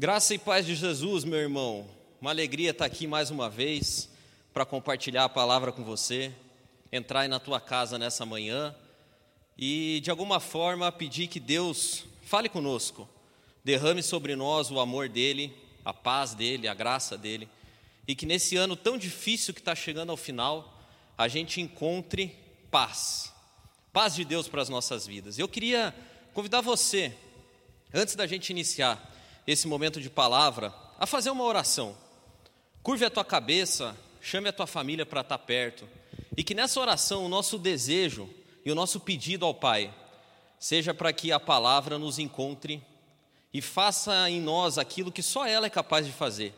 Graça e paz de Jesus, meu irmão. Uma alegria estar aqui mais uma vez para compartilhar a palavra com você, entrar na tua casa nessa manhã e de alguma forma pedir que Deus fale conosco, derrame sobre nós o amor dele, a paz dele, a graça dele e que nesse ano tão difícil que está chegando ao final, a gente encontre paz, paz de Deus para as nossas vidas. Eu queria convidar você, antes da gente iniciar, esse momento de palavra, a fazer uma oração. Curve a tua cabeça, chame a tua família para estar perto, e que nessa oração o nosso desejo e o nosso pedido ao Pai seja para que a palavra nos encontre e faça em nós aquilo que só ela é capaz de fazer.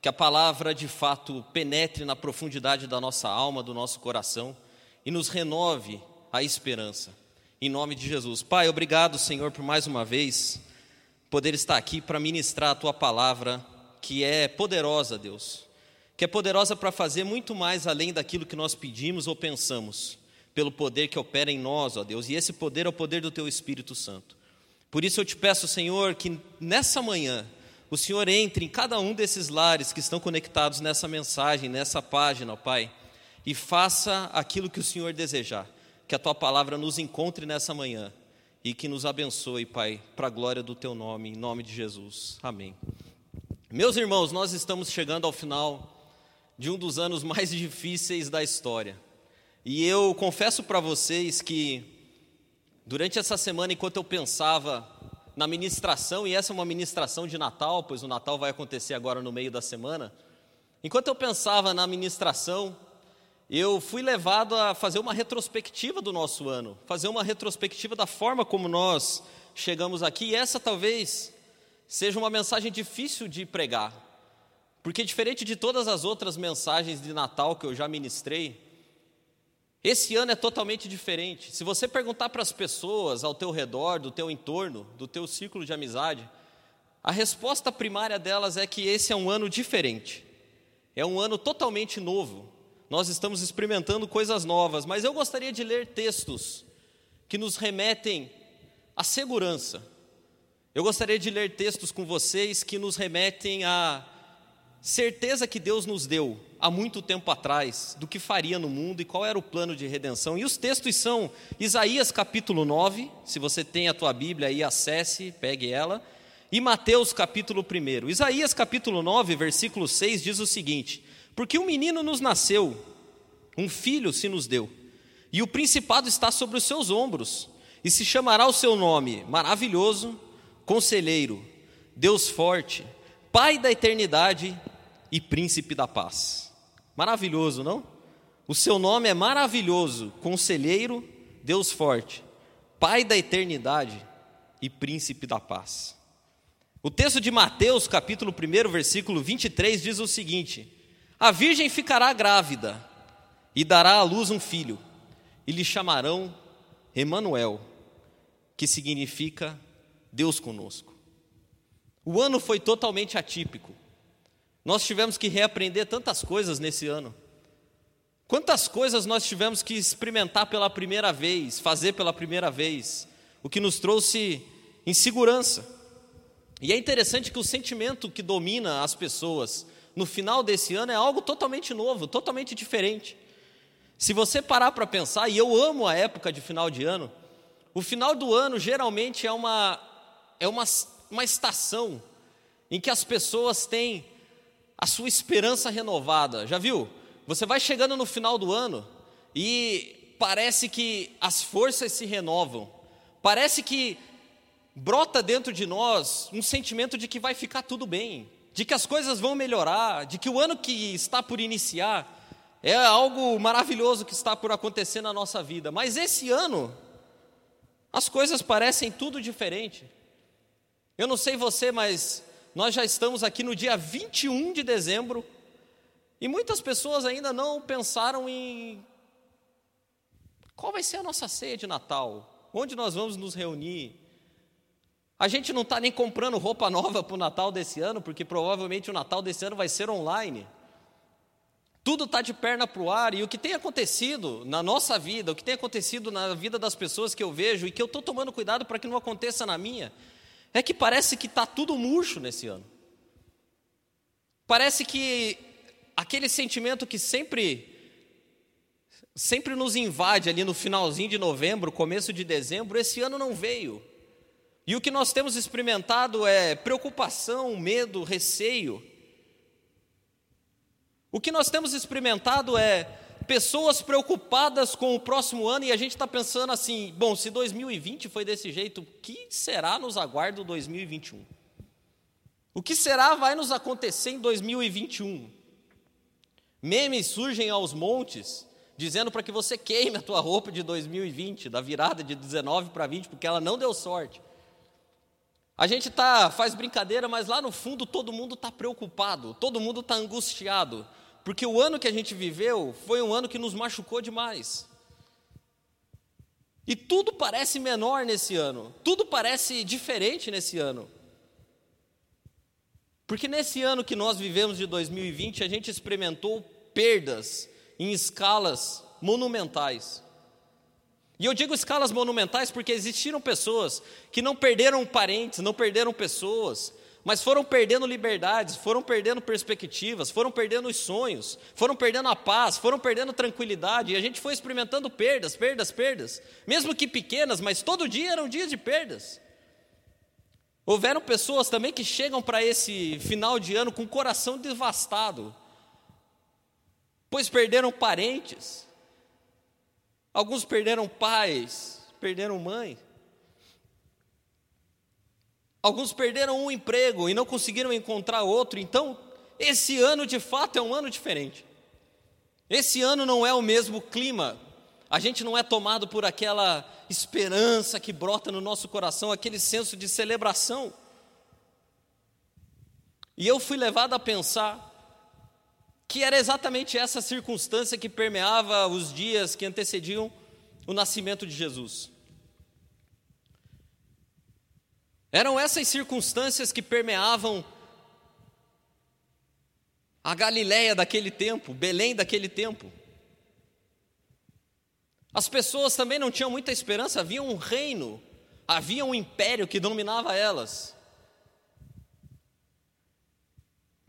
Que a palavra de fato penetre na profundidade da nossa alma, do nosso coração e nos renove a esperança. Em nome de Jesus. Pai, obrigado, Senhor, por mais uma vez poder estar aqui para ministrar a tua palavra, que é poderosa, Deus, que é poderosa para fazer muito mais além daquilo que nós pedimos ou pensamos, pelo poder que opera em nós, ó Deus, e esse poder é o poder do teu Espírito Santo. Por isso eu te peço, Senhor, que nessa manhã o Senhor entre em cada um desses lares que estão conectados nessa mensagem, nessa página, ó Pai, e faça aquilo que o Senhor desejar. Que a tua palavra nos encontre nessa manhã e que nos abençoe, Pai, para a glória do Teu nome, em nome de Jesus. Amém. Meus irmãos, nós estamos chegando ao final de um dos anos mais difíceis da história. E eu confesso para vocês que, durante essa semana, enquanto eu pensava na ministração, e essa é uma ministração de Natal, pois o Natal vai acontecer agora no meio da semana, enquanto eu pensava na ministração, eu fui levado a fazer uma retrospectiva do nosso ano, fazer uma retrospectiva da forma como nós chegamos aqui. E essa talvez seja uma mensagem difícil de pregar, porque diferente de todas as outras mensagens de Natal que eu já ministrei, esse ano é totalmente diferente. Se você perguntar para as pessoas ao teu redor, do teu entorno, do teu círculo de amizade, a resposta primária delas é que esse é um ano diferente. É um ano totalmente novo nós estamos experimentando coisas novas, mas eu gostaria de ler textos que nos remetem à segurança. Eu gostaria de ler textos com vocês que nos remetem à certeza que Deus nos deu há muito tempo atrás do que faria no mundo e qual era o plano de redenção. E os textos são Isaías capítulo 9, se você tem a tua Bíblia aí, acesse, pegue ela, e Mateus capítulo 1. Isaías capítulo 9, versículo 6 diz o seguinte: porque um menino nos nasceu, um filho se nos deu, e o principado está sobre os seus ombros, e se chamará o seu nome Maravilhoso, Conselheiro, Deus Forte, Pai da Eternidade e Príncipe da Paz. Maravilhoso, não? O seu nome é maravilhoso, Conselheiro, Deus Forte, Pai da Eternidade e Príncipe da Paz. O texto de Mateus, capítulo 1, versículo 23, diz o seguinte: a virgem ficará grávida e dará à luz um filho, e lhe chamarão Emanuel, que significa Deus conosco. O ano foi totalmente atípico. Nós tivemos que reaprender tantas coisas nesse ano. Quantas coisas nós tivemos que experimentar pela primeira vez, fazer pela primeira vez, o que nos trouxe insegurança. E é interessante que o sentimento que domina as pessoas no final desse ano é algo totalmente novo, totalmente diferente. Se você parar para pensar, e eu amo a época de final de ano, o final do ano geralmente é uma, é uma, uma estação em que as pessoas têm a sua esperança renovada. Já viu? Você vai chegando no final do ano e parece que as forças se renovam, parece que brota dentro de nós um sentimento de que vai ficar tudo bem, de que as coisas vão melhorar, de que o ano que está por iniciar é algo maravilhoso que está por acontecer na nossa vida. Mas esse ano, as coisas parecem tudo diferente. Eu não sei você, mas nós já estamos aqui no dia 21 de dezembro e muitas pessoas ainda não pensaram em qual vai ser a nossa ceia de Natal, onde nós vamos nos reunir, a gente não está nem comprando roupa nova para o Natal desse ano, porque provavelmente o Natal desse ano vai ser online. Tudo está de perna para o ar, e o que tem acontecido na nossa vida, o que tem acontecido na vida das pessoas que eu vejo e que eu estou tomando cuidado para que não aconteça na minha, é que parece que está tudo murcho nesse ano. Parece que aquele sentimento que sempre sempre nos invade ali no finalzinho de novembro, começo de dezembro, esse ano não veio. E o que nós temos experimentado é preocupação, medo, receio. O que nós temos experimentado é pessoas preocupadas com o próximo ano e a gente está pensando assim: bom, se 2020 foi desse jeito, o que será nos aguarda 2021? O que será vai nos acontecer em 2021? Memes surgem aos montes, dizendo para que você queime a tua roupa de 2020, da virada de 19 para 20, porque ela não deu sorte. A gente tá, faz brincadeira, mas lá no fundo todo mundo está preocupado, todo mundo está angustiado, porque o ano que a gente viveu foi um ano que nos machucou demais. E tudo parece menor nesse ano, tudo parece diferente nesse ano. Porque nesse ano que nós vivemos de 2020, a gente experimentou perdas em escalas monumentais. E eu digo escalas monumentais porque existiram pessoas que não perderam parentes, não perderam pessoas, mas foram perdendo liberdades, foram perdendo perspectivas, foram perdendo os sonhos, foram perdendo a paz, foram perdendo tranquilidade, e a gente foi experimentando perdas, perdas, perdas, mesmo que pequenas, mas todo dia eram dias de perdas. Houveram pessoas também que chegam para esse final de ano com o coração devastado, pois perderam parentes, alguns perderam pais, perderam mãe, alguns perderam um emprego e não conseguiram encontrar outro, então esse ano de fato é um ano diferente. Esse ano não é o mesmo clima a gente não é tomado por aquela esperança que brota no nosso coração, aquele senso de celebração. E eu fui levado a pensar que era exatamente essa circunstância que permeava os dias que antecediam o nascimento de Jesus. Eram essas circunstâncias que permeavam a Galiléia daquele tempo, Belém daquele tempo. As pessoas também não tinham muita esperança, havia um reino, havia um império que dominava elas.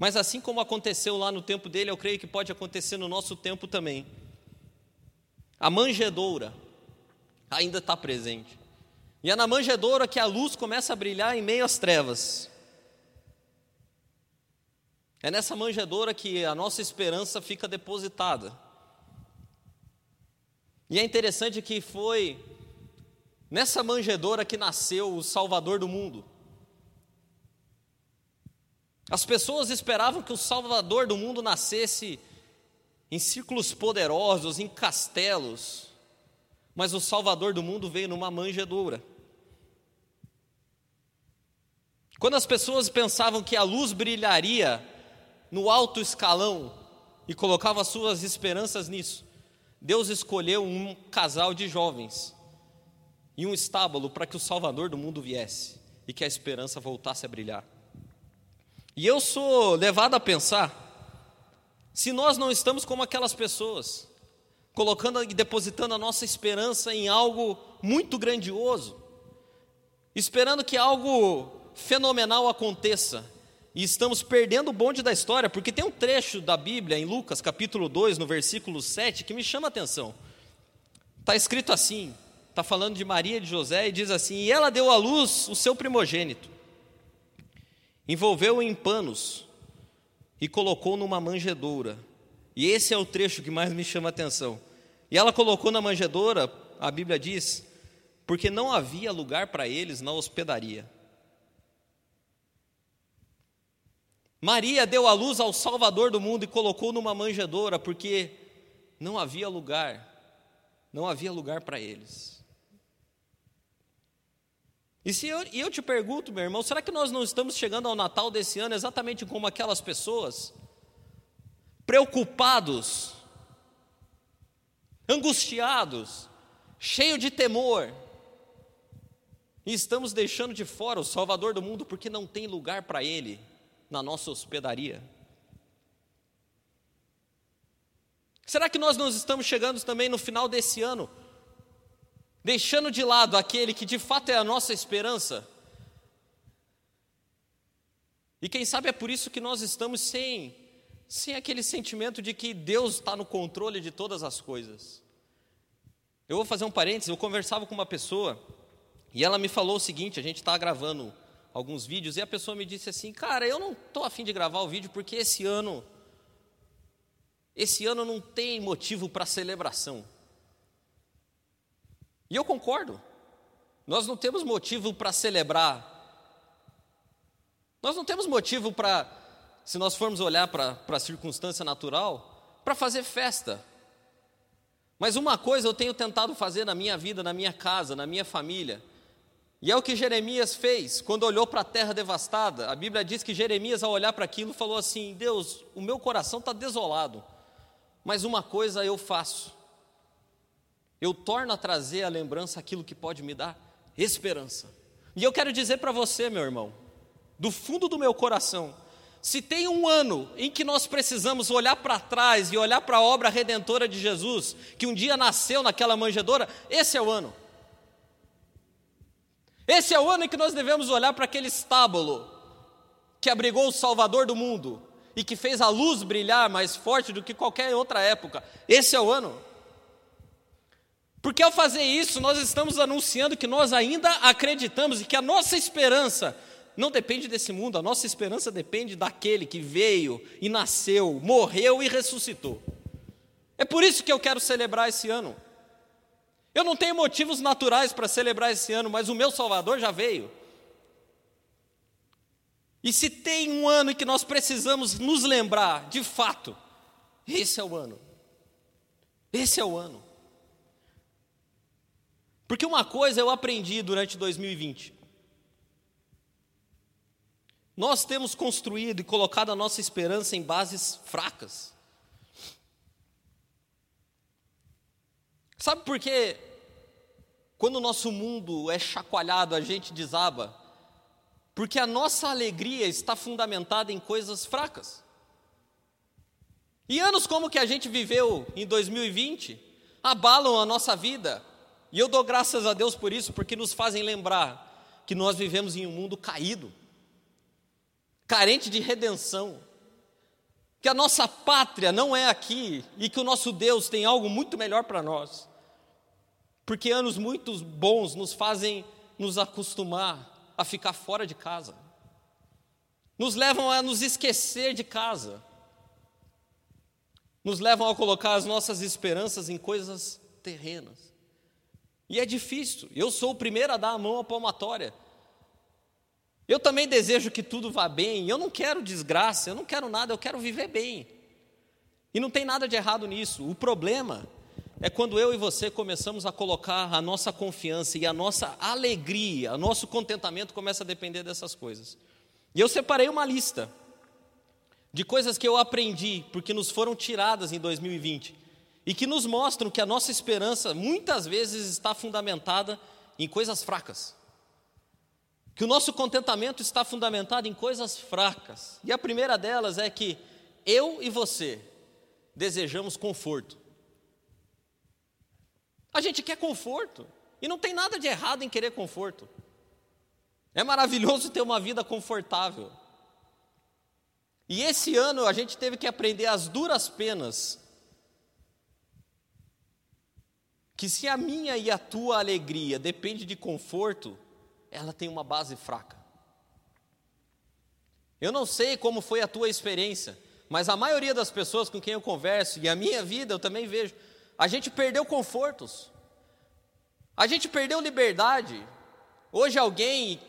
Mas assim como aconteceu lá no tempo dele, eu creio que pode acontecer no nosso tempo também. A manjedoura ainda está presente. E é na manjedoura que a luz começa a brilhar em meio às trevas. É nessa manjedoura que a nossa esperança fica depositada. E é interessante que foi nessa manjedoura que nasceu o Salvador do mundo. As pessoas esperavam que o Salvador do mundo nascesse em círculos poderosos, em castelos, mas o Salvador do mundo veio numa manjedoura. Quando as pessoas pensavam que a luz brilharia no alto escalão e colocavam suas esperanças nisso, Deus escolheu um casal de jovens e um estábulo para que o Salvador do mundo viesse e que a esperança voltasse a brilhar. E eu sou levado a pensar: se nós não estamos como aquelas pessoas, colocando e depositando a nossa esperança em algo muito grandioso, esperando que algo fenomenal aconteça, e estamos perdendo o bonde da história, porque tem um trecho da Bíblia, em Lucas capítulo 2, no versículo 7, que me chama a atenção. Está escrito assim: está falando de Maria e de José, e diz assim: E ela deu à luz o seu primogênito, envolveu-o em panos e colocou numa manjedoura. E esse é o trecho que mais me chama a atenção. E ela colocou na manjedoura, a Bíblia diz, porque não havia lugar para eles na hospedaria. Maria deu a luz ao Salvador do mundo e colocou numa manjedoura, porque não havia lugar, não havia lugar para eles. E se eu, eu te pergunto, meu irmão, será que nós não estamos chegando ao Natal desse ano exatamente como aquelas pessoas? Preocupados, angustiados, cheios de temor, e estamos deixando de fora o Salvador do mundo porque não tem lugar para Ele na nossa hospedaria? Será que nós não estamos chegando também no final desse ano, deixando de lado aquele que de fato é a nossa esperança? E quem sabe é por isso que nós estamos sem sem aquele sentimento de que Deus está no controle de todas as coisas. Eu vou fazer um parênteses, eu conversava com uma pessoa e ela me falou o seguinte: a gente está gravando alguns vídeos e a pessoa me disse assim, cara, eu não estou afim de gravar o vídeo porque esse ano, esse ano não tem motivo para celebração. E eu concordo. Nós não temos motivo para celebrar. Nós não temos motivo para, se nós formos olhar para a circunstância natural, para fazer festa. Mas uma coisa eu tenho tentado fazer na minha vida, na minha casa, na minha família, e é o que Jeremias fez quando olhou para a terra devastada. A Bíblia diz que Jeremias, ao olhar para aquilo, falou assim: Deus, o meu coração está desolado, mas uma coisa eu faço. Eu torno a trazer à lembrança aquilo que pode me dar esperança. E eu quero dizer para você, meu irmão, do fundo do meu coração, se tem um ano em que nós precisamos olhar para trás e olhar para a obra redentora de Jesus, que um dia nasceu naquela manjedoura, esse é o ano. Esse é o ano em que nós devemos olhar para aquele estábulo que abrigou o Salvador do mundo e que fez a luz brilhar mais forte do que qualquer outra época. Esse é o ano. Porque ao fazer isso, nós estamos anunciando que nós ainda acreditamos e que a nossa esperança não depende desse mundo, a nossa esperança depende daquele que veio e nasceu, morreu e ressuscitou. É por isso que eu quero celebrar esse ano. Eu não tenho motivos naturais para celebrar esse ano, mas o meu Salvador já veio. E se tem um ano em que nós precisamos nos lembrar, de fato, esse é o ano. Esse é o ano. Porque uma coisa eu aprendi durante 2020. Nós temos construído e colocado a nossa esperança em bases fracas. Sabe por que quando o nosso mundo é chacoalhado, a gente desaba? Porque a nossa alegria está fundamentada em coisas fracas. E anos como que a gente viveu em 2020 abalam a nossa vida. E eu dou graças a Deus por isso, porque nos fazem lembrar que nós vivemos em um mundo caído, carente de redenção, que a nossa pátria não é aqui e que o nosso Deus tem algo muito melhor para nós. Porque anos muito bons nos fazem nos acostumar a ficar fora de casa, nos levam a nos esquecer de casa, nos levam a colocar as nossas esperanças em coisas terrenas. E é difícil, eu sou o primeiro a dar a mão à palmatória. Eu também desejo que tudo vá bem, eu não quero desgraça, eu não quero nada, eu quero viver bem. E não tem nada de errado nisso. O problema é quando eu e você começamos a colocar a nossa confiança e a nossa alegria, o nosso contentamento começa a depender dessas coisas. E eu separei uma lista de coisas que eu aprendi, porque nos foram tiradas em 2020, e que nos mostram que a nossa esperança muitas vezes está fundamentada em coisas fracas. Que o nosso contentamento está fundamentado em coisas fracas. E a primeira delas é que eu e você desejamos conforto. A gente quer conforto. E não tem nada de errado em querer conforto. É maravilhoso ter uma vida confortável. E esse ano a gente teve que aprender as duras penas que se a minha e a tua alegria depende de conforto, ela tem uma base fraca. Eu não sei como foi a tua experiência, mas a maioria das pessoas com quem eu converso e a minha vida eu também vejo, a gente perdeu confortos. A gente perdeu liberdade. Hoje alguém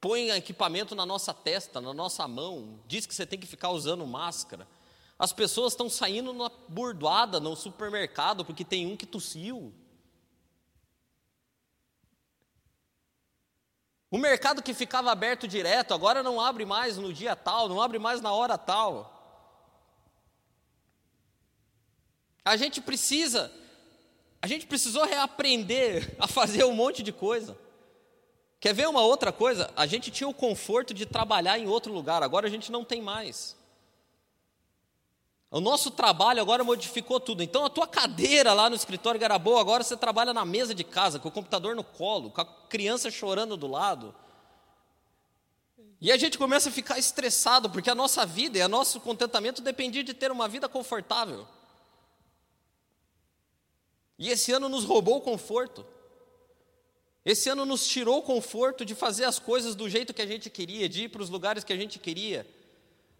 põe equipamento na nossa testa, na nossa mão, diz que você tem que ficar usando máscara. As pessoas estão saindo na burdoada no supermercado porque tem um que tossiu. O mercado que ficava aberto direto, agora não abre mais no dia tal, não abre mais na hora tal. A gente precisa, a gente precisou reaprender a fazer um monte de coisa. Quer ver uma outra coisa? A gente tinha o conforto de trabalhar em outro lugar, agora a gente não tem mais. O nosso trabalho agora modificou tudo. Então a tua cadeira lá no escritório era boa, agora você trabalha na mesa de casa, com o computador no colo, com a criança chorando do lado. E a gente começa a ficar estressado, porque a nossa vida e o nosso contentamento dependia de ter uma vida confortável. E esse ano nos roubou o conforto. Esse ano nos tirou o conforto de fazer as coisas do jeito que a gente queria, de ir para os lugares que a gente queria.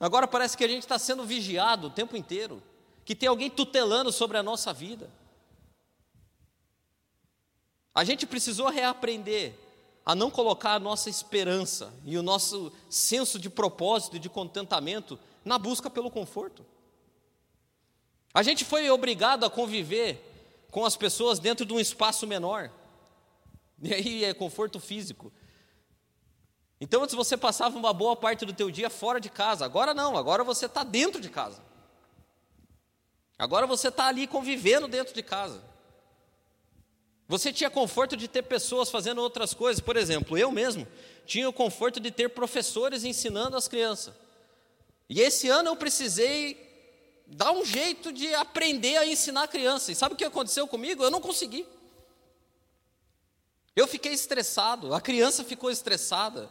Agora parece que a gente está sendo vigiado o tempo inteiro, que tem alguém tutelando sobre a nossa vida. A gente precisou reaprender a não colocar a nossa esperança e o nosso senso de propósito e de contentamento na busca pelo conforto. A gente foi obrigado a conviver com as pessoas dentro de um espaço menor. E aí é conforto físico. Então antes você passava uma boa parte do teu dia fora de casa. Agora não, agora você está dentro de casa. Agora você está ali convivendo dentro de casa. Você tinha conforto de ter pessoas fazendo outras coisas. Por exemplo, eu mesmo tinha o conforto de ter professores ensinando as crianças. E esse ano eu precisei dá um jeito de aprender a ensinar a criança. E sabe o que aconteceu comigo? Eu não consegui. Eu fiquei estressado, a criança ficou estressada.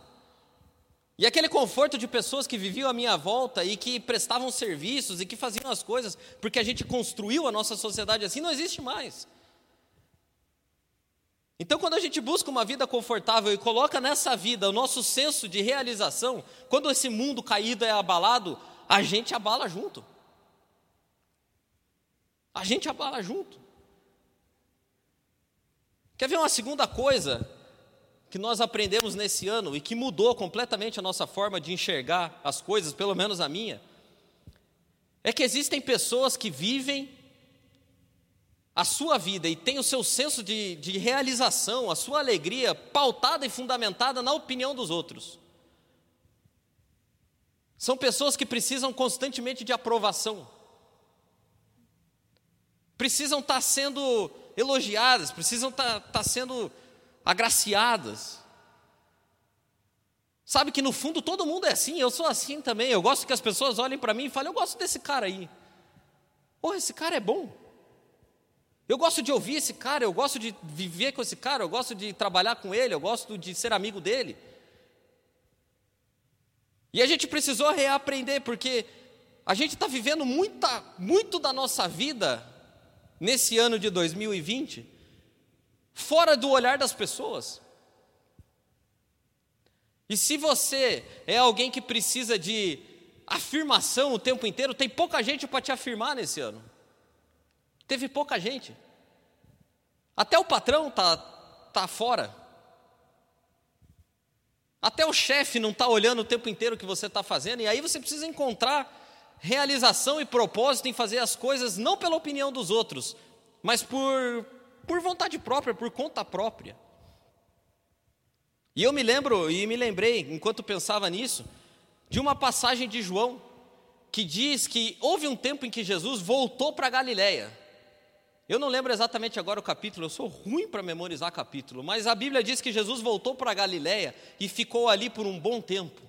E aquele conforto de pessoas que viviam à minha volta e que prestavam serviços e que faziam as coisas, porque a gente construiu a nossa sociedade assim, não existe mais. Então, quando a gente busca uma vida confortável e coloca nessa vida o nosso senso de realização, quando esse mundo caído é abalado, a gente abala junto. A gente abala junto. Quer ver uma segunda coisa que nós aprendemos nesse ano e que mudou completamente a nossa forma de enxergar as coisas, pelo menos a minha? É que existem pessoas que vivem a sua vida e têm o seu senso de, de realização, a sua alegria pautada e fundamentada na opinião dos outros. São pessoas que precisam constantemente de aprovação precisam estar sendo elogiadas, precisam estar, estar sendo agraciadas. Sabe que no fundo todo mundo é assim, eu sou assim também. Eu gosto que as pessoas olhem para mim e falem: Eu gosto desse cara aí. Porra, esse cara é bom. Eu gosto de ouvir esse cara, eu gosto de viver com esse cara, eu gosto de trabalhar com ele, eu gosto de ser amigo dele. E a gente precisou reaprender, porque a gente está vivendo muita, muito da nossa vida nesse ano de 2020, fora do olhar das pessoas. E se você é alguém que precisa de afirmação o tempo inteiro, tem pouca gente para te afirmar nesse ano. Teve pouca gente. Até o patrão tá tá fora. Até o chefe não está olhando o tempo inteiro o que você está fazendo, e aí você precisa encontrar realização e propósito em fazer as coisas não pela opinião dos outros, mas por, por vontade própria, por conta própria. E eu me lembro, e me lembrei, enquanto pensava nisso, de uma passagem de João, que diz que houve um tempo em que Jesus voltou para Galiléia. Eu não lembro exatamente agora o capítulo, eu sou ruim para memorizar capítulo, mas a Bíblia diz que Jesus voltou para Galiléia e ficou ali por um bom tempo.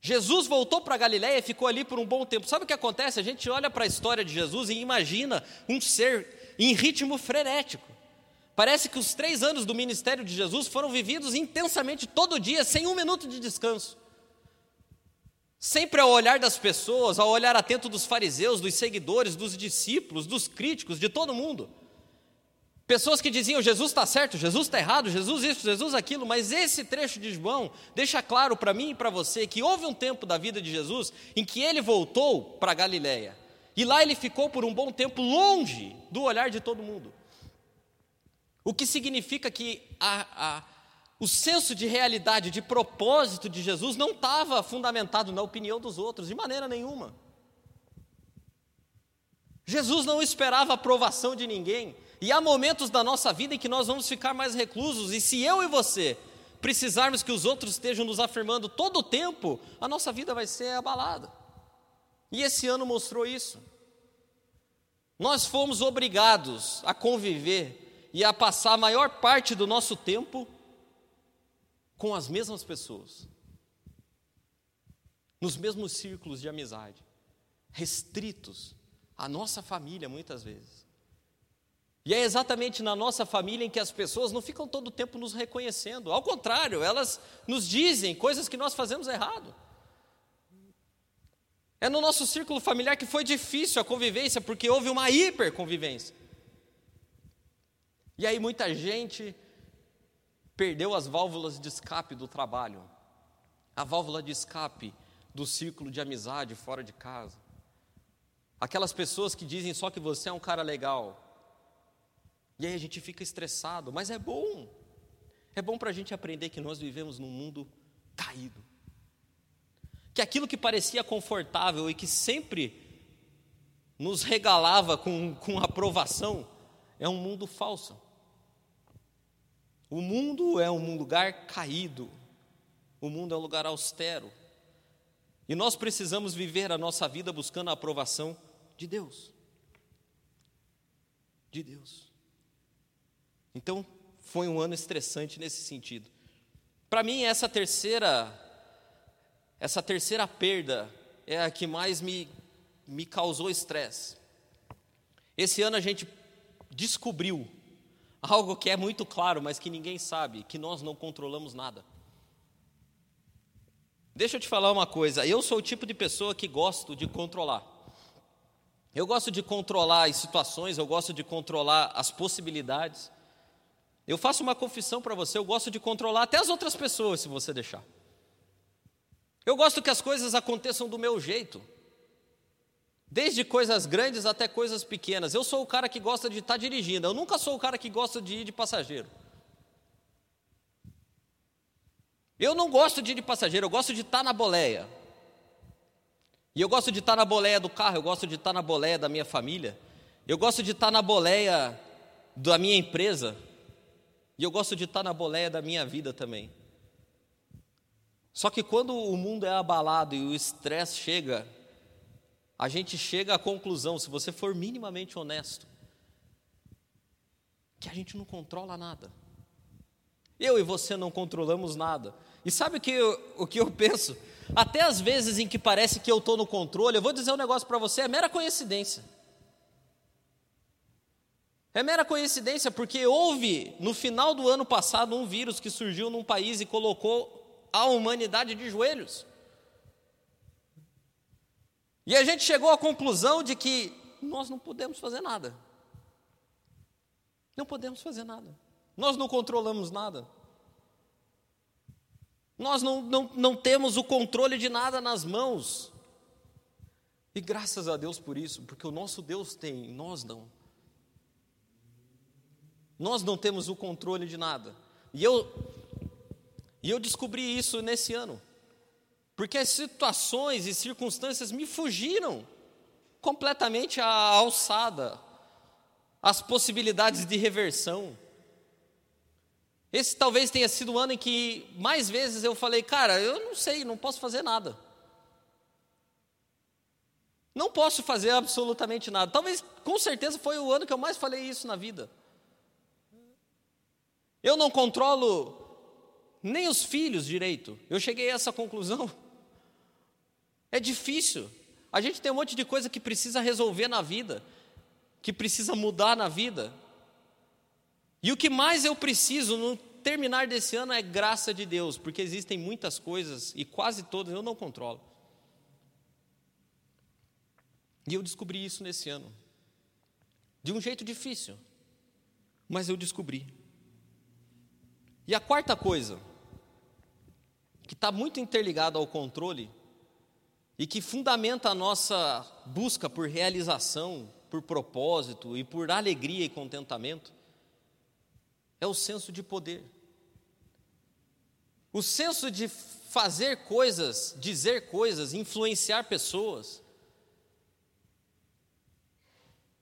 Jesus voltou para Galiléia e ficou ali por um bom tempo. Sabe o que acontece? A gente olha para a história de Jesus e imagina um ser em ritmo frenético. Parece que os três anos do ministério de Jesus foram vividos intensamente todo dia, sem um minuto de descanso. Sempre ao olhar das pessoas, ao olhar atento dos fariseus, dos seguidores, dos discípulos, dos críticos, de todo mundo. Pessoas que diziam Jesus está certo, Jesus está errado, Jesus isso, Jesus aquilo, mas esse trecho de João deixa claro para mim e para você que houve um tempo da vida de Jesus em que ele voltou para Galiléia e lá ele ficou por um bom tempo longe do olhar de todo mundo. O que significa que a, a, o senso de realidade, de propósito de Jesus não estava fundamentado na opinião dos outros, de maneira nenhuma. Jesus não esperava a aprovação de ninguém. E há momentos da nossa vida em que nós vamos ficar mais reclusos, e se eu e você precisarmos que os outros estejam nos afirmando todo o tempo, a nossa vida vai ser abalada. E esse ano mostrou isso. Nós fomos obrigados a conviver e a passar a maior parte do nosso tempo com as mesmas pessoas, nos mesmos círculos de amizade, restritos à nossa família muitas vezes. E é exatamente na nossa família em que as pessoas não ficam todo o tempo nos reconhecendo. Ao contrário, elas nos dizem coisas que nós fazemos errado. É no nosso círculo familiar que foi difícil a convivência, porque houve uma hiperconvivência. E aí muita gente perdeu as válvulas de escape do trabalho, a válvula de escape do círculo de amizade fora de casa. Aquelas pessoas que dizem só que você é um cara legal. E aí a gente fica estressado, mas é bom. É bom para a gente aprender que nós vivemos num mundo caído. Que aquilo que parecia confortável e que sempre nos regalava com, com aprovação é um mundo falso. O mundo é um lugar caído, o mundo é um lugar austero. E nós precisamos viver a nossa vida buscando a aprovação de Deus. De Deus. Então, foi um ano estressante nesse sentido. Para mim, essa terceira essa terceira perda é a que mais me, me causou estresse. Esse ano a gente descobriu algo que é muito claro, mas que ninguém sabe, que nós não controlamos nada. Deixa eu te falar uma coisa, eu sou o tipo de pessoa que gosto de controlar. Eu gosto de controlar as situações, eu gosto de controlar as possibilidades. Eu faço uma confissão para você, eu gosto de controlar até as outras pessoas, se você deixar. Eu gosto que as coisas aconteçam do meu jeito. Desde coisas grandes até coisas pequenas. Eu sou o cara que gosta de estar dirigindo. Eu nunca sou o cara que gosta de ir de passageiro. Eu não gosto de ir de passageiro, eu gosto de estar na boleia. E eu gosto de estar na boleia do carro, eu gosto de estar na boleia da minha família. Eu gosto de estar na boleia da minha empresa. E eu gosto de estar na boleia da minha vida também. Só que quando o mundo é abalado e o estresse chega, a gente chega à conclusão, se você for minimamente honesto, que a gente não controla nada. Eu e você não controlamos nada. E sabe o que eu, o que eu penso? Até as vezes em que parece que eu estou no controle, eu vou dizer um negócio para você, é mera coincidência. É mera coincidência, porque houve, no final do ano passado, um vírus que surgiu num país e colocou a humanidade de joelhos. E a gente chegou à conclusão de que nós não podemos fazer nada. Não podemos fazer nada. Nós não controlamos nada. Nós não, não, não temos o controle de nada nas mãos. E graças a Deus por isso, porque o nosso Deus tem, nós não. Nós não temos o controle de nada. E eu, e eu descobri isso nesse ano. Porque as situações e circunstâncias me fugiram completamente à alçada, as possibilidades de reversão. Esse talvez tenha sido o ano em que mais vezes eu falei, cara, eu não sei, não posso fazer nada. Não posso fazer absolutamente nada. Talvez, com certeza, foi o ano que eu mais falei isso na vida. Eu não controlo nem os filhos direito. Eu cheguei a essa conclusão. É difícil. A gente tem um monte de coisa que precisa resolver na vida, que precisa mudar na vida. E o que mais eu preciso no terminar desse ano é graça de Deus, porque existem muitas coisas e quase todas eu não controlo. E eu descobri isso nesse ano. De um jeito difícil, mas eu descobri. E a quarta coisa, que está muito interligada ao controle, e que fundamenta a nossa busca por realização, por propósito e por alegria e contentamento, é o senso de poder. O senso de fazer coisas, dizer coisas, influenciar pessoas.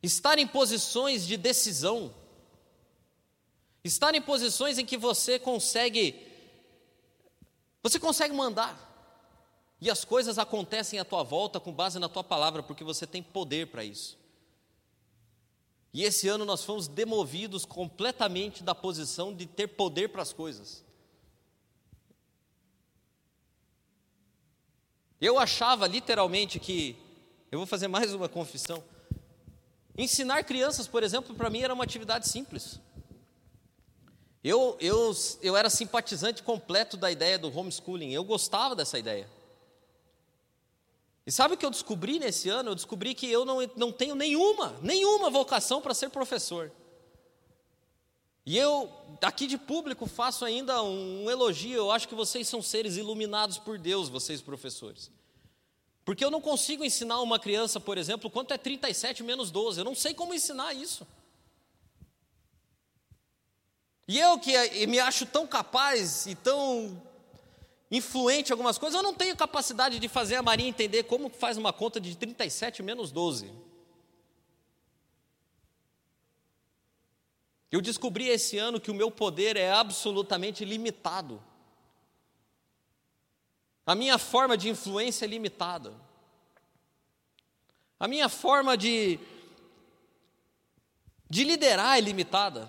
Estar em posições de decisão. Estar em posições em que você consegue você consegue mandar. E as coisas acontecem à tua volta com base na tua palavra, porque você tem poder para isso. E esse ano nós fomos demovidos completamente da posição de ter poder para as coisas. Eu achava literalmente que, eu vou fazer mais uma confissão, Ensinar crianças, por exemplo, para mim era uma atividade simples. Eu, eu, eu era simpatizante completo da ideia do homeschooling, eu gostava dessa ideia. E sabe o que eu descobri nesse ano? Eu descobri que eu não, não tenho nenhuma, nenhuma vocação para ser professor. E eu, aqui de público, faço ainda um, um elogio. Eu acho que vocês são seres iluminados por Deus, vocês professores. Porque eu não consigo ensinar uma criança, por exemplo, quanto é 37 menos 12. Eu não sei como ensinar isso. E eu que me acho tão capaz e tão influente em algumas coisas, eu não tenho capacidade de fazer a Maria entender como faz uma conta de 37 menos 12. Eu descobri esse ano que o meu poder é absolutamente limitado. A minha forma de influência é limitada. A minha forma de, de liderar é limitada.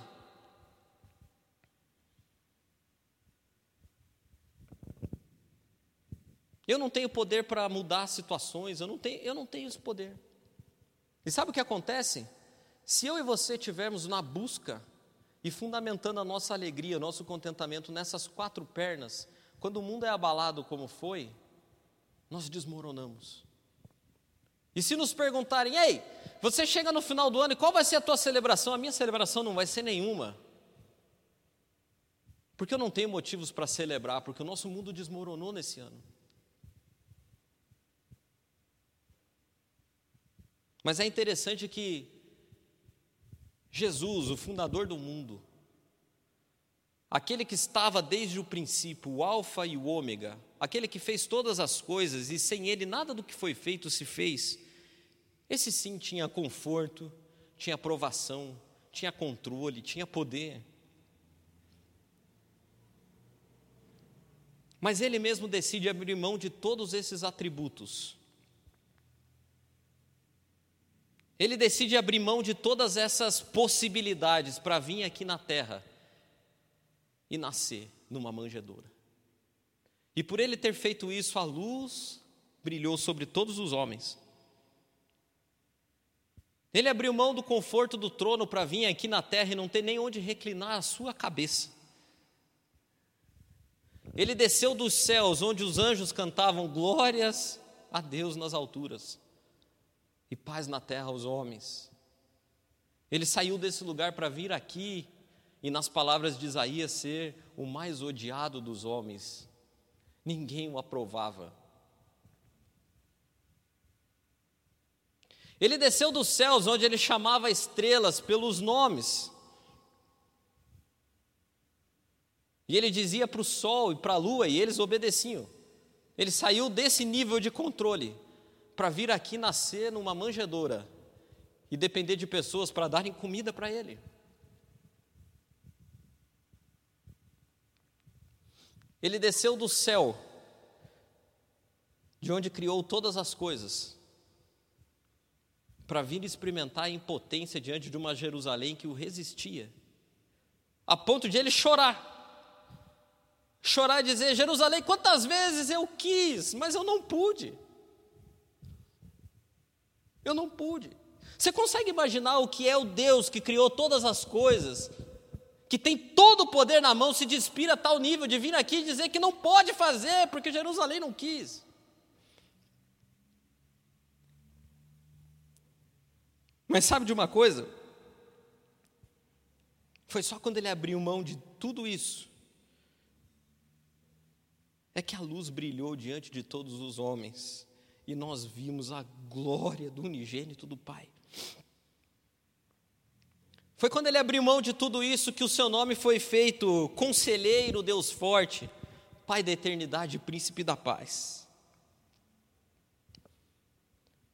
Eu não tenho poder para mudar situações, eu não, tenho, eu não tenho esse poder. E sabe o que acontece? Se eu e você tivermos na busca e fundamentando a nossa alegria, nosso contentamento nessas quatro pernas, quando o mundo é abalado como foi, nós desmoronamos. E se nos perguntarem, ei, você chega no final do ano e qual vai ser a tua celebração? A minha celebração não vai ser nenhuma. Porque eu não tenho motivos para celebrar, porque o nosso mundo desmoronou nesse ano. Mas é interessante que Jesus, o fundador do mundo, aquele que estava desde o princípio, o Alfa e o Ômega, aquele que fez todas as coisas e sem ele nada do que foi feito se fez, esse sim tinha conforto, tinha aprovação, tinha controle, tinha poder. Mas ele mesmo decide abrir mão de todos esses atributos Ele decide abrir mão de todas essas possibilidades para vir aqui na terra e nascer numa manjedoura. E por ele ter feito isso, a luz brilhou sobre todos os homens. Ele abriu mão do conforto do trono para vir aqui na terra e não ter nem onde reclinar a sua cabeça. Ele desceu dos céus, onde os anjos cantavam glórias a Deus nas alturas e paz na terra aos homens. Ele saiu desse lugar para vir aqui e, nas palavras de Isaías, ser o mais odiado dos homens. Ninguém o aprovava. Ele desceu dos céus, onde ele chamava estrelas pelos nomes. E ele dizia para o sol e para a lua, e eles obedeciam. Ele saiu desse nível de controle para vir aqui nascer numa manjedoura e depender de pessoas para darem comida para ele. Ele desceu do céu, de onde criou todas as coisas, para vir experimentar a impotência diante de uma Jerusalém que o resistia, a ponto de ele chorar. Chorar e dizer: Jerusalém, quantas vezes eu quis, mas eu não pude. Eu não pude. Você consegue imaginar o que é o Deus que criou todas as coisas, que tem todo o poder na mão, se despira a tal nível de vir aqui e dizer que não pode fazer porque Jerusalém não quis? Mas sabe de uma coisa? Foi só quando ele abriu mão de tudo isso é que a luz brilhou diante de todos os homens e nós vimos a glória do unigênito do Pai. Foi quando ele abriu mão de tudo isso que o seu nome foi feito Conselheiro Deus Forte, Pai da Eternidade, Príncipe da Paz.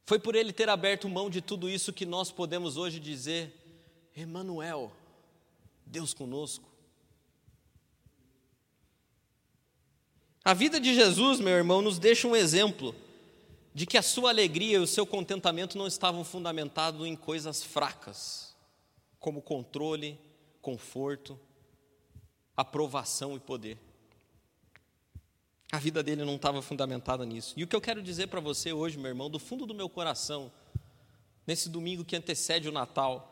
Foi por ele ter aberto mão de tudo isso que nós podemos hoje dizer: Emanuel, Deus conosco. A vida de Jesus, meu irmão, nos deixa um exemplo de que a sua alegria e o seu contentamento não estavam fundamentados em coisas fracas, como controle, conforto, aprovação e poder. A vida dele não estava fundamentada nisso. E o que eu quero dizer para você hoje, meu irmão, do fundo do meu coração, nesse domingo que antecede o Natal,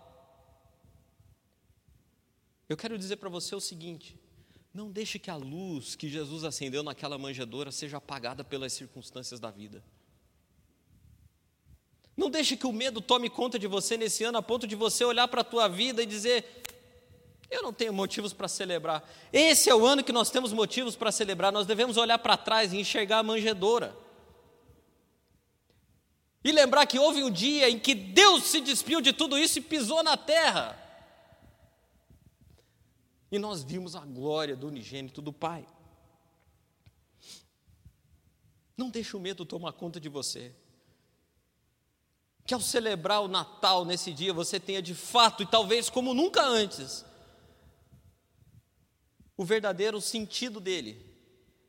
eu quero dizer para você o seguinte: não deixe que a luz que Jesus acendeu naquela manjedoura seja apagada pelas circunstâncias da vida. Não deixe que o medo tome conta de você nesse ano, a ponto de você olhar para a tua vida e dizer: eu não tenho motivos para celebrar. Esse é o ano que nós temos motivos para celebrar. Nós devemos olhar para trás e enxergar a manjedoura. E lembrar que houve um dia em que Deus se despiu de tudo isso e pisou na terra. E nós vimos a glória do unigênito do Pai. Não deixe o medo tomar conta de você. Que ao celebrar o Natal nesse dia você tenha de fato, e talvez como nunca antes, o verdadeiro sentido dele,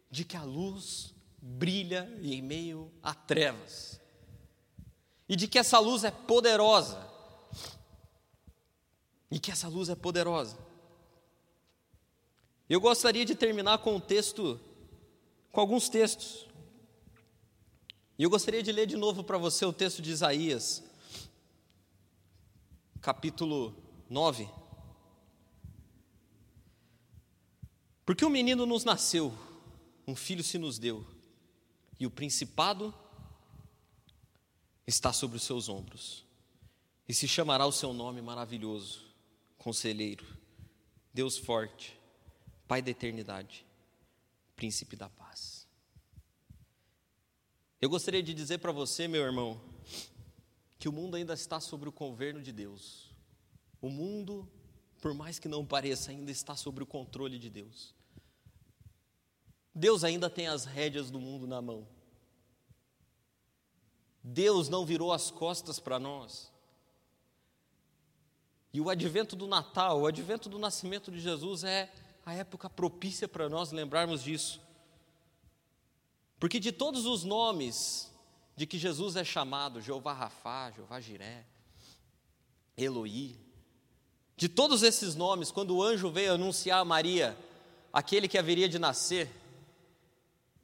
de que a luz brilha em meio a trevas e de que essa luz é poderosa. E que essa luz é poderosa. Eu gostaria de terminar com um texto, com alguns textos. E eu gostaria de ler de novo para você o texto de Isaías, capítulo 9. Porque um menino nos nasceu, um filho se nos deu, e o principado está sobre os seus ombros. E se chamará o seu nome maravilhoso, Conselheiro, Deus forte, Pai da eternidade, Príncipe da paz. Eu gostaria de dizer para você, meu irmão, que o mundo ainda está sobre o governo de Deus. O mundo, por mais que não pareça, ainda está sobre o controle de Deus. Deus ainda tem as rédeas do mundo na mão. Deus não virou as costas para nós. E o advento do Natal, o advento do nascimento de Jesus é a época propícia para nós lembrarmos disso. Porque de todos os nomes de que Jesus é chamado, Jeová Rafá, Jeová Jiré, Eloí, de todos esses nomes, quando o anjo veio anunciar a Maria aquele que haveria de nascer,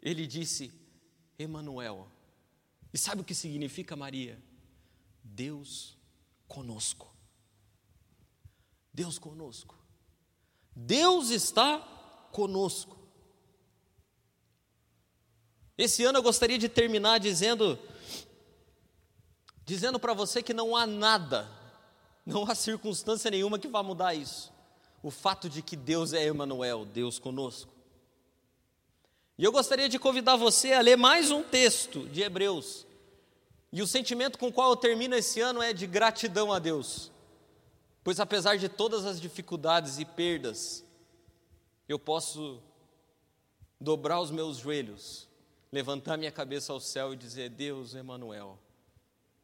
ele disse: Emanuel, e sabe o que significa Maria? Deus conosco. Deus conosco. Deus está conosco. Esse ano eu gostaria de terminar dizendo dizendo para você que não há nada, não há circunstância nenhuma que vá mudar isso. O fato de que Deus é Emmanuel, Deus conosco. E eu gostaria de convidar você a ler mais um texto de Hebreus. E o sentimento com o qual eu termino esse ano é de gratidão a Deus. Pois apesar de todas as dificuldades e perdas, eu posso dobrar os meus joelhos, levantar minha cabeça ao céu e dizer: Deus, Emanuel,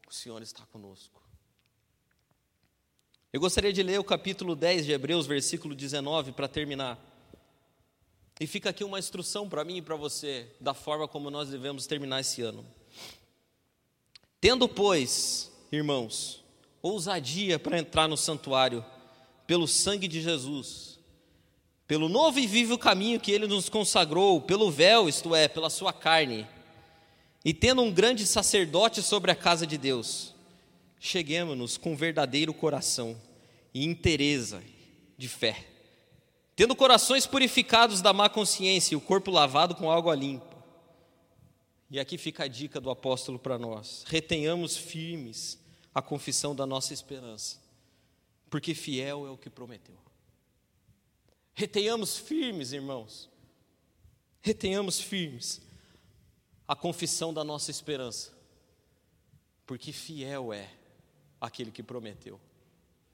o Senhor está conosco. Eu gostaria de ler o capítulo 10 de Hebreus, versículo 19, para terminar. E fica aqui uma instrução para mim e para você, da forma como nós devemos terminar esse ano. Tendo, pois, irmãos, ousadia para entrar no santuário, pelo sangue de Jesus, pelo novo e vivo caminho que ele nos consagrou, pelo véu, isto é, pela sua carne, e tendo um grande sacerdote sobre a casa de Deus, cheguemos-nos com verdadeiro coração e interesa de fé tendo corações purificados da má consciência e o corpo lavado com água limpa. E aqui fica a dica do apóstolo para nós: retenhamos firmes a confissão da nossa esperança, porque fiel é o que prometeu. Retenhamos firmes, irmãos, retenhamos firmes a confissão da nossa esperança, porque fiel é aquele que prometeu.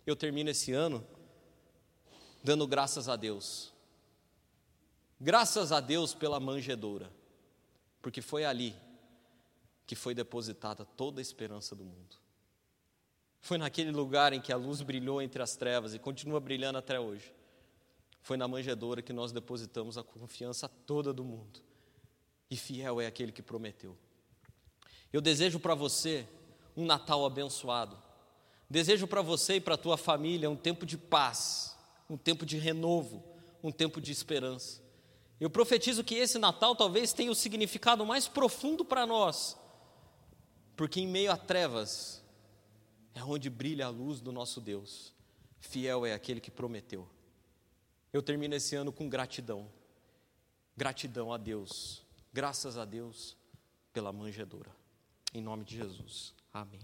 Eu termino esse ano dando graças a Deus. Graças a Deus pela manjedoura, porque foi ali que foi depositada toda a esperança do mundo. Foi naquele lugar em que a luz brilhou entre as trevas e continua brilhando até hoje. Foi na manjedoura que nós depositamos a confiança toda do mundo. E fiel é aquele que prometeu. Eu desejo para você um Natal abençoado. Desejo para você e para a tua família um tempo de paz um tempo de renovo, um tempo de esperança. Eu profetizo que esse Natal talvez tenha o significado mais profundo para nós, porque em meio a trevas, é onde brilha a luz do nosso Deus. Fiel é aquele que prometeu. Eu termino esse ano com gratidão. Gratidão a Deus. Graças a Deus pela manjedoura. Em nome de Jesus. Amém.